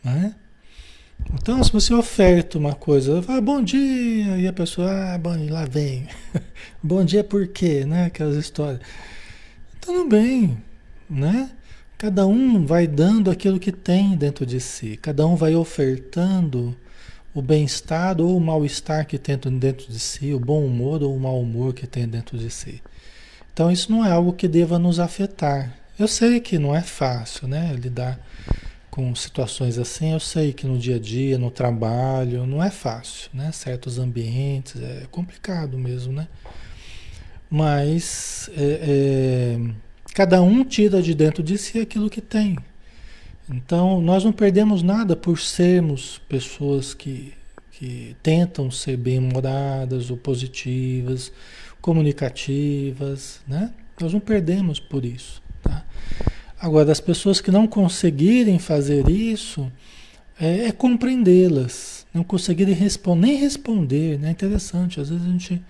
Né? Então, se você oferta uma coisa, fala bom dia, e a pessoa, ah, bom, lá vem. bom dia por quê, né? Aquelas histórias. Tudo bem, né? Cada um vai dando aquilo que tem dentro de si, cada um vai ofertando o bem-estar ou o mal-estar que tem dentro de si, o bom humor ou o mau humor que tem dentro de si. Então, isso não é algo que deva nos afetar. Eu sei que não é fácil, né? Lidar com situações assim, eu sei que no dia a dia, no trabalho, não é fácil, né? Certos ambientes, é complicado mesmo, né? Mas é, é, cada um tira de dentro de si aquilo que tem. Então, nós não perdemos nada por sermos pessoas que, que tentam ser bem-humoradas ou positivas, comunicativas, né? Nós não perdemos por isso, tá? Agora, as pessoas que não conseguirem fazer isso, é, é compreendê-las, não conseguirem nem responder, né? É interessante, às vezes a gente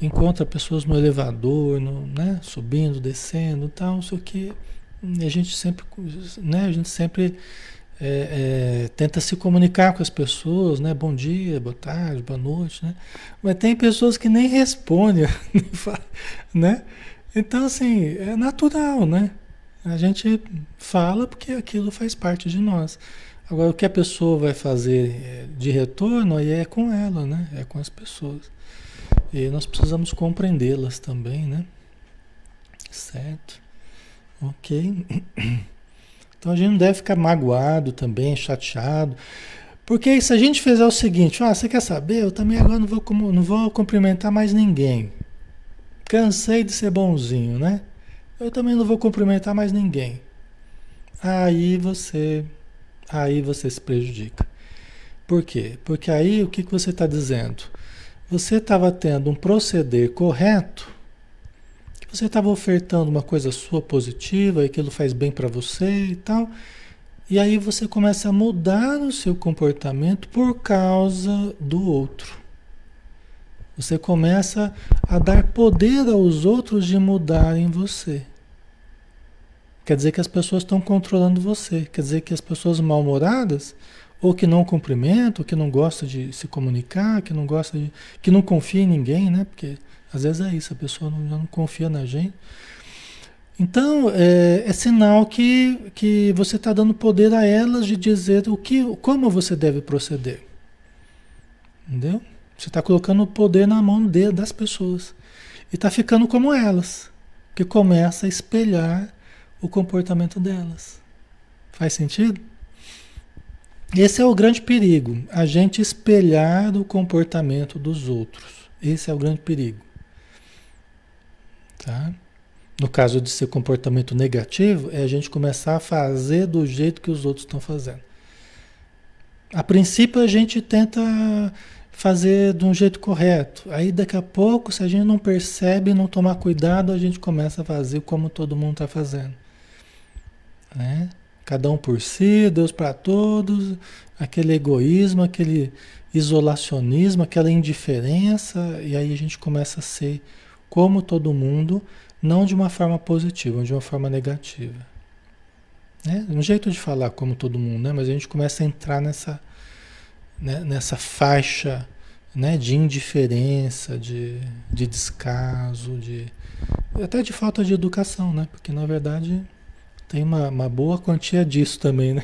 encontra pessoas no elevador, no, né? subindo, descendo, tal, o que, a gente sempre, né? A gente sempre é, é, tenta se comunicar com as pessoas, né? Bom dia, boa tarde, boa noite, né? Mas tem pessoas que nem respondem, né? Então, assim, é natural, né? A gente fala porque aquilo faz parte de nós. Agora, o que a pessoa vai fazer é, de retorno aí é com ela, né? É com as pessoas. E nós precisamos compreendê-las também, né? Certo? Ok. Então a gente não deve ficar magoado também, chateado. Porque se a gente fizer o seguinte, ah, você quer saber? Eu também agora não vou, não vou cumprimentar mais ninguém. Cansei de ser bonzinho, né? eu também não vou cumprimentar mais ninguém. Aí você, aí você se prejudica. Por quê? Porque aí o que, que você está dizendo? Você estava tendo um proceder correto, você estava ofertando uma coisa sua positiva, e aquilo faz bem para você e tal. E aí você começa a mudar o seu comportamento por causa do outro. Você começa a dar poder aos outros de mudarem você. Quer dizer que as pessoas estão controlando você. Quer dizer que as pessoas mal-humoradas, ou que não cumprimentam, que não gostam de se comunicar, que não gosta de. que não confia em ninguém, né? Porque às vezes é isso, a pessoa não, não confia na gente. Então, é, é sinal que, que você está dando poder a elas de dizer o que, como você deve proceder. Entendeu? Você está colocando o poder na mão de, das pessoas. E está ficando como elas. Que começa a espelhar o comportamento delas. Faz sentido? Esse é o grande perigo, a gente espelhar o comportamento dos outros. Esse é o grande perigo. Tá? No caso de ser comportamento negativo, é a gente começar a fazer do jeito que os outros estão fazendo. A princípio a gente tenta fazer de um jeito correto. Aí daqui a pouco, se a gente não percebe, não tomar cuidado, a gente começa a fazer como todo mundo está fazendo. Né? Cada um por si, Deus para todos, aquele egoísmo, aquele isolacionismo, aquela indiferença, e aí a gente começa a ser como todo mundo, não de uma forma positiva, mas de uma forma negativa. Né? Um jeito de falar como todo mundo, né? mas a gente começa a entrar nessa, né? nessa faixa né? de indiferença, de, de descaso, de, até de falta de educação, né? porque na verdade tem uma, uma boa quantia disso também, né?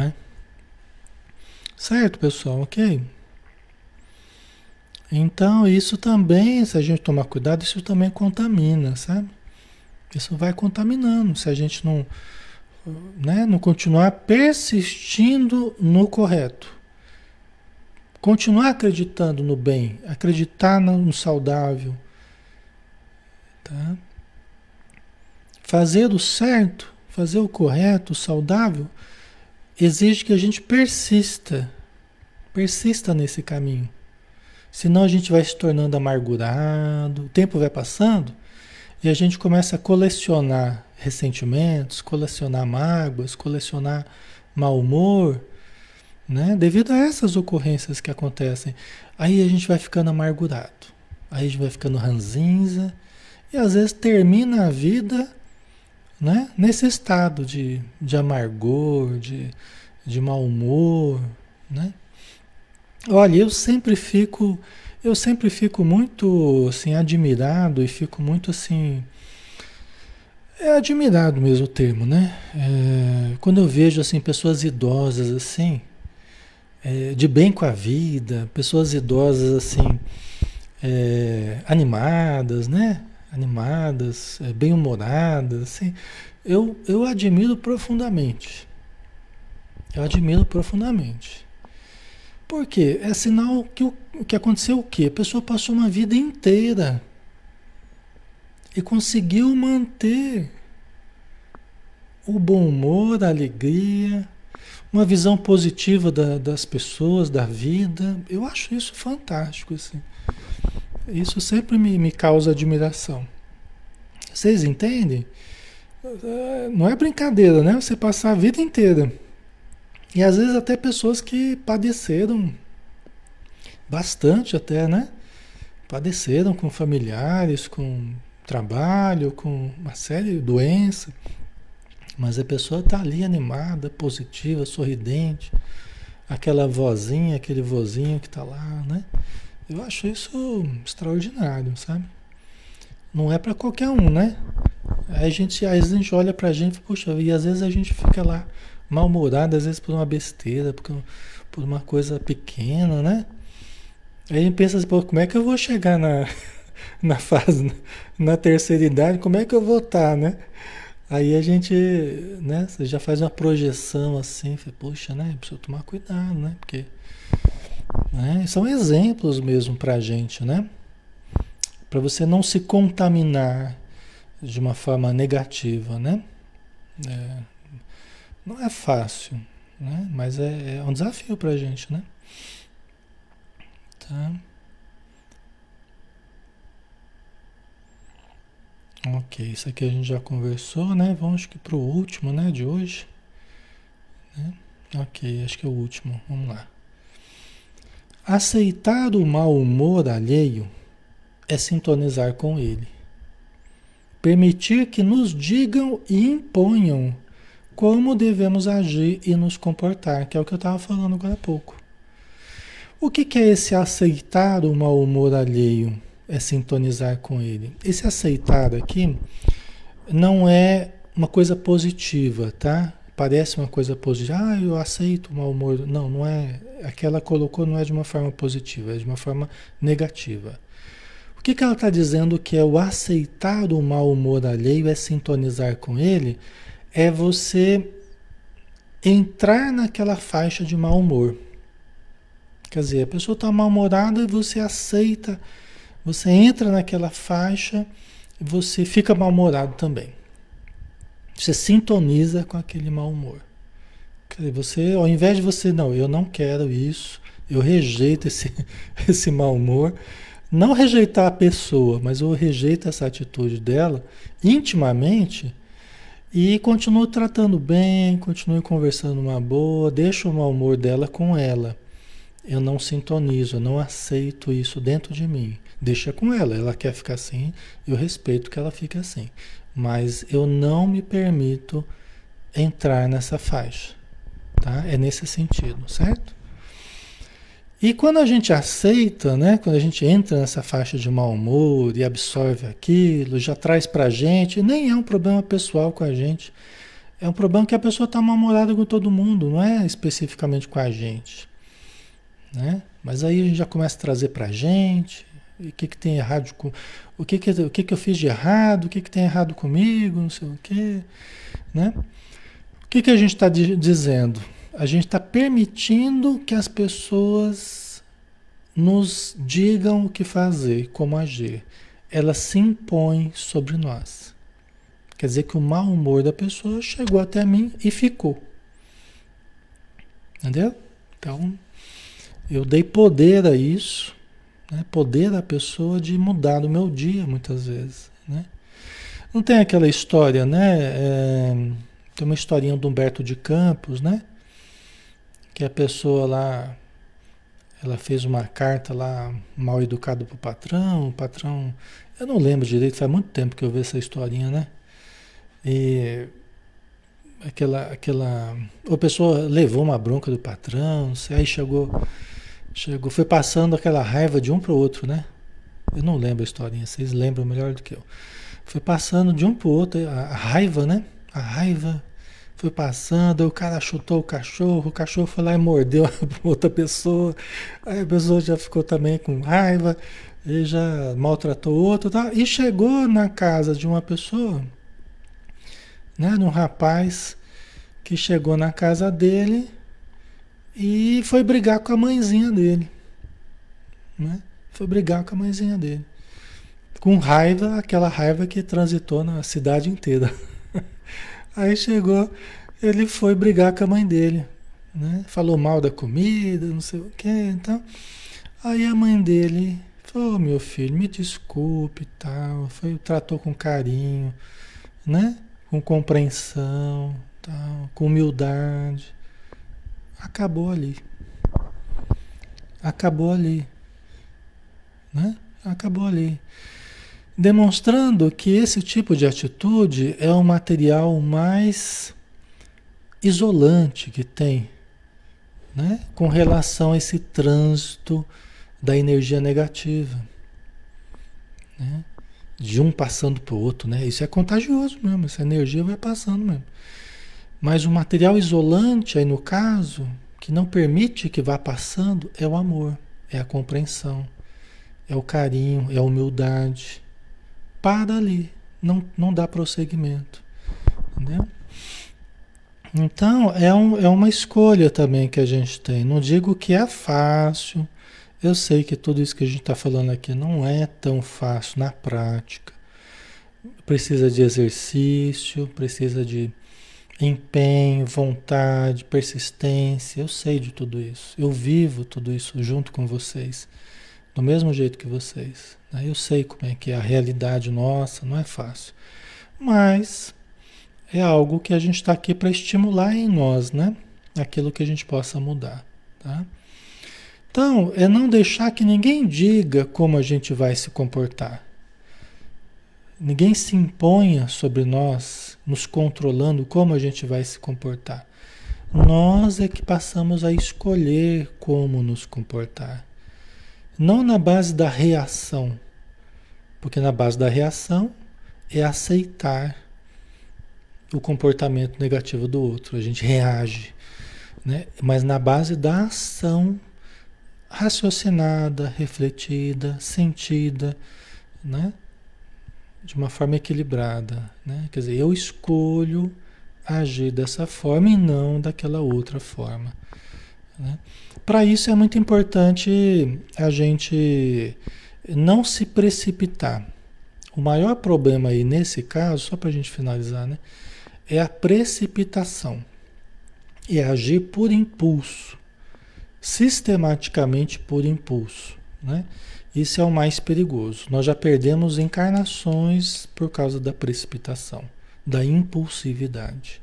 É? Certo, pessoal, ok? Então, isso também, se a gente tomar cuidado, isso também contamina, sabe? Isso vai contaminando, se a gente não, né, não continuar persistindo no correto. Continuar acreditando no bem, acreditar no saudável, Tá? Fazer o certo, fazer o correto, o saudável, exige que a gente persista, persista nesse caminho. Senão a gente vai se tornando amargurado, o tempo vai passando e a gente começa a colecionar ressentimentos, colecionar mágoas, colecionar mau humor, né? Devido a essas ocorrências que acontecem. Aí a gente vai ficando amargurado, aí a gente vai ficando ranzinza, e às vezes termina a vida né, nesse estado de, de amargor, de, de mau humor. Né? Olha, eu sempre fico, eu sempre fico muito assim, admirado e fico muito assim. É admirado mesmo o termo, né? É, quando eu vejo assim pessoas idosas assim, é, de bem com a vida, pessoas idosas assim, é, animadas, né? Animadas, é, bem-humoradas, assim, eu, eu admiro profundamente. Eu admiro profundamente. Por quê? É sinal que o que aconteceu o quê? A pessoa passou uma vida inteira e conseguiu manter o bom humor, a alegria, uma visão positiva da, das pessoas, da vida. Eu acho isso fantástico, assim. Isso sempre me, me causa admiração. Vocês entendem? Não é brincadeira, né? Você passar a vida inteira. E às vezes até pessoas que padeceram bastante até, né? Padeceram com familiares, com trabalho, com uma série de doenças. Mas a pessoa está ali animada, positiva, sorridente. Aquela vozinha, aquele vozinho que está lá, né? Eu acho isso extraordinário, sabe? Não é para qualquer um, né? Aí a gente, às vezes a gente olha pra gente, poxa, e às vezes a gente fica lá mal-humorado, às vezes por uma besteira, por, por uma coisa pequena, né? Aí a gente pensa assim, pô, como é que eu vou chegar na, na fase, na terceira idade, como é que eu vou estar, tá, né? Aí a gente, né, você já faz uma projeção assim, poxa, né, precisa tomar cuidado, né? Porque né? São exemplos mesmo para a gente, né? Para você não se contaminar de uma forma negativa, né? É, não é fácil, né? Mas é, é um desafio para a gente, né? Tá? Ok, isso aqui a gente já conversou, né? Vamos para o último, né, de hoje. Né? Ok, acho que é o último. Vamos lá. Aceitar o mau humor alheio é sintonizar com ele. Permitir que nos digam e imponham como devemos agir e nos comportar, que é o que eu estava falando agora há pouco. O que, que é esse aceitar o mau humor alheio? É sintonizar com ele. Esse aceitar aqui não é uma coisa positiva, tá? Parece uma coisa positiva. Ah, eu aceito o mau humor. Não, não é. Aquela colocou não é de uma forma positiva, é de uma forma negativa. O que, que ela está dizendo que é o aceitar o mau humor alheio, é sintonizar com ele, é você entrar naquela faixa de mau humor. Quer dizer, a pessoa está mal-humorada e você aceita, você entra naquela faixa e você fica mal-humorado também. Você sintoniza com aquele mau humor. Você, ao invés de você, não, eu não quero isso, eu rejeito esse, esse mau humor. Não rejeitar a pessoa, mas eu rejeito essa atitude dela intimamente e continuo tratando bem, continuo conversando uma boa, deixo o mau humor dela com ela. Eu não sintonizo, eu não aceito isso dentro de mim. Deixa com ela, ela quer ficar assim, eu respeito que ela fique assim. Mas eu não me permito entrar nessa faixa. Tá? É nesse sentido, certo? E quando a gente aceita, né, quando a gente entra nessa faixa de mau humor e absorve aquilo, já traz para a gente, nem é um problema pessoal com a gente. É um problema que a pessoa está mal-humorada com todo mundo, não é especificamente com a gente. Né? Mas aí a gente já começa a trazer para a gente, o que, que tem errado com. O que, que, o que, que eu fiz de errado, o que, que tem errado comigo, não sei o quê. Né? O que, que a gente está dizendo? A gente está permitindo que as pessoas nos digam o que fazer, como agir. Elas se impõem sobre nós. Quer dizer que o mau humor da pessoa chegou até mim e ficou. Entendeu? Então, eu dei poder a isso, né? poder à pessoa de mudar o meu dia, muitas vezes. Né? Não tem aquela história, né? É, tem uma historinha do Humberto de Campos, né? que a pessoa lá, ela fez uma carta lá mal educada pro patrão, o patrão, eu não lembro direito, faz muito tempo que eu vi essa historinha, né? E aquela, aquela, a pessoa levou uma bronca do patrão, aí chegou, chegou, foi passando aquela raiva de um para o outro, né? Eu não lembro a historinha, vocês lembram melhor do que eu. Foi passando de um para o outro, a, a raiva, né? A raiva foi passando, o cara chutou o cachorro, o cachorro foi lá e mordeu a outra pessoa, aí a pessoa já ficou também com raiva, e já maltratou outro, tá? e chegou na casa de uma pessoa, né, de um rapaz que chegou na casa dele e foi brigar com a mãezinha dele, né? Foi brigar com a mãezinha dele. Com raiva, aquela raiva que transitou na cidade inteira. Aí chegou, ele foi brigar com a mãe dele, né? Falou mal da comida, não sei o que, então. Aí a mãe dele falou, meu filho, me desculpe tal. Foi, tratou com carinho, né? Com compreensão, tal, com humildade. Acabou ali. Acabou ali. Né? Acabou ali demonstrando que esse tipo de atitude é o material mais isolante que tem, né? com relação a esse trânsito da energia negativa. Né? De um passando para o outro, né? Isso é contagioso mesmo, essa energia vai passando mesmo. Mas o material isolante, aí no caso, que não permite que vá passando, é o amor, é a compreensão, é o carinho, é a humildade, para ali, não, não dá prosseguimento. Entendeu? Então, é, um, é uma escolha também que a gente tem. Não digo que é fácil. Eu sei que tudo isso que a gente está falando aqui não é tão fácil na prática. Precisa de exercício, precisa de empenho, vontade, persistência. Eu sei de tudo isso. Eu vivo tudo isso junto com vocês, do mesmo jeito que vocês. Né? Eu sei como é que é a realidade nossa, não é fácil. Mas é algo que a gente está aqui para estimular em nós, né? Aquilo que a gente possa mudar, tá? Então, é não deixar que ninguém diga como a gente vai se comportar. Ninguém se imponha sobre nós, nos controlando como a gente vai se comportar. Nós é que passamos a escolher como nos comportar. Não na base da reação, porque na base da reação é aceitar o comportamento negativo do outro, a gente reage, né? Mas na base da ação raciocinada, refletida, sentida, né? De uma forma equilibrada, né? Quer dizer, eu escolho agir dessa forma e não daquela outra forma. Né? Para isso é muito importante a gente não se precipitar. O maior problema aí nesse caso, só para a gente finalizar, né, é a precipitação. É agir por impulso, sistematicamente por impulso. Né? Isso é o mais perigoso. Nós já perdemos encarnações por causa da precipitação, da impulsividade.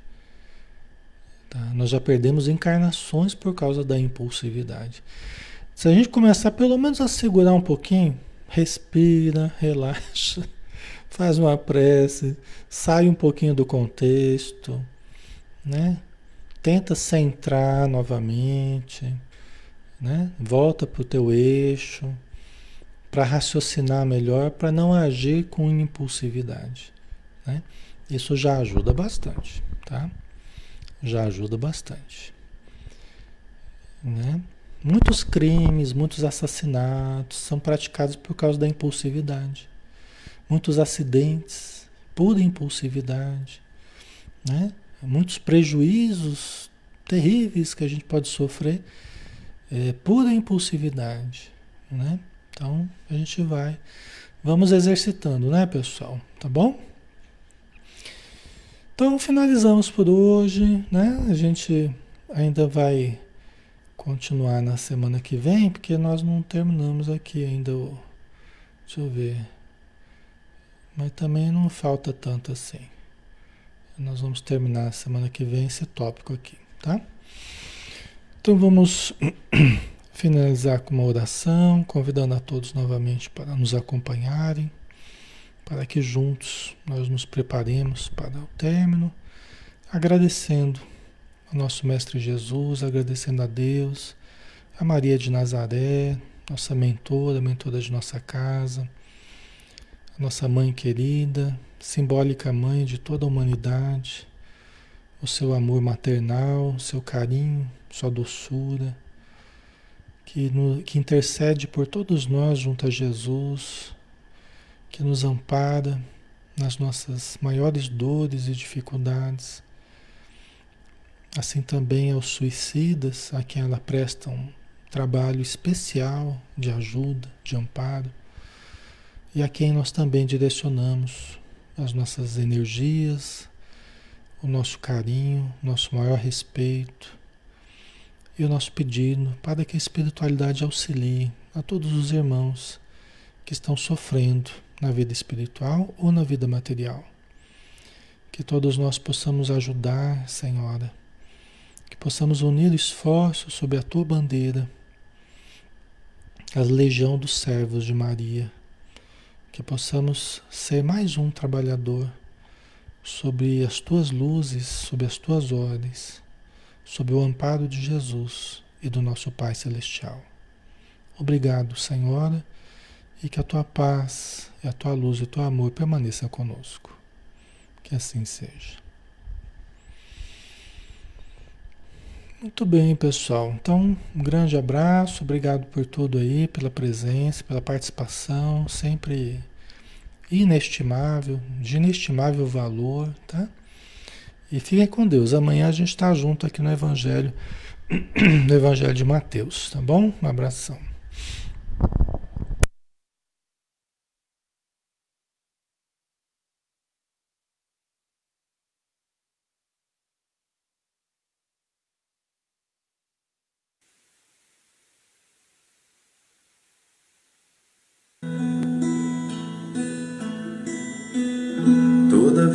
Tá? Nós já perdemos encarnações por causa da impulsividade. Se a gente começar pelo menos a segurar um pouquinho, respira, relaxa, faz uma prece, sai um pouquinho do contexto, né? Tenta centrar novamente, né? Volta para o teu eixo para raciocinar melhor, para não agir com impulsividade, né? Isso já ajuda bastante, tá? Já ajuda bastante, né? Muitos crimes, muitos assassinatos são praticados por causa da impulsividade. Muitos acidentes, pura impulsividade. Né? Muitos prejuízos terríveis que a gente pode sofrer, é, pura impulsividade. Né? Então a gente vai, vamos exercitando, né, pessoal? Tá bom? Então finalizamos por hoje, né? A gente ainda vai continuar na semana que vem, porque nós não terminamos aqui ainda o. Deixa eu ver. Mas também não falta tanto assim. Nós vamos terminar semana que vem esse tópico aqui, tá? Então vamos finalizar com uma oração, convidando a todos novamente para nos acompanharem, para que juntos nós nos preparemos para o término, agradecendo ao nosso Mestre Jesus, agradecendo a Deus, a Maria de Nazaré, nossa mentora, mentora de nossa casa, a nossa mãe querida, simbólica mãe de toda a humanidade, o seu amor maternal, seu carinho, sua doçura, que, no, que intercede por todos nós junto a Jesus, que nos ampara nas nossas maiores dores e dificuldades. Assim também aos suicidas, a quem ela presta um trabalho especial de ajuda, de amparo, e a quem nós também direcionamos as nossas energias, o nosso carinho, nosso maior respeito e o nosso pedido para que a espiritualidade auxilie a todos os irmãos que estão sofrendo na vida espiritual ou na vida material. Que todos nós possamos ajudar, Senhora, que possamos unir esforços sob a tua bandeira, a legião dos servos de Maria, que possamos ser mais um trabalhador sobre as tuas luzes, sob as tuas ordens, sob o amparo de Jesus e do nosso Pai Celestial. Obrigado, Senhora, e que a tua paz, a tua luz e o teu amor permaneçam conosco. Que assim seja. Muito bem, pessoal. Então, um grande abraço, obrigado por tudo aí, pela presença, pela participação, sempre inestimável, de inestimável valor, tá? E fiquem com Deus. Amanhã a gente está junto aqui no Evangelho, no Evangelho de Mateus, tá bom? Um abração.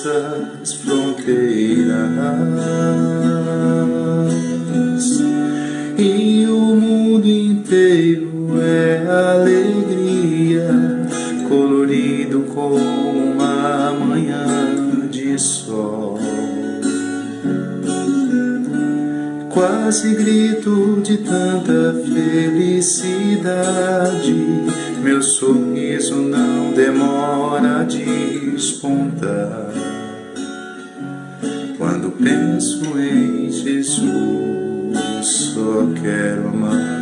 todas as fronteiras. E o mundo inteiro é alegria, colorido como uma manhã de sol. Quase grito de tanta felicidade. Meu sorriso não demora a despontar. Quando penso em Jesus, só quero amar.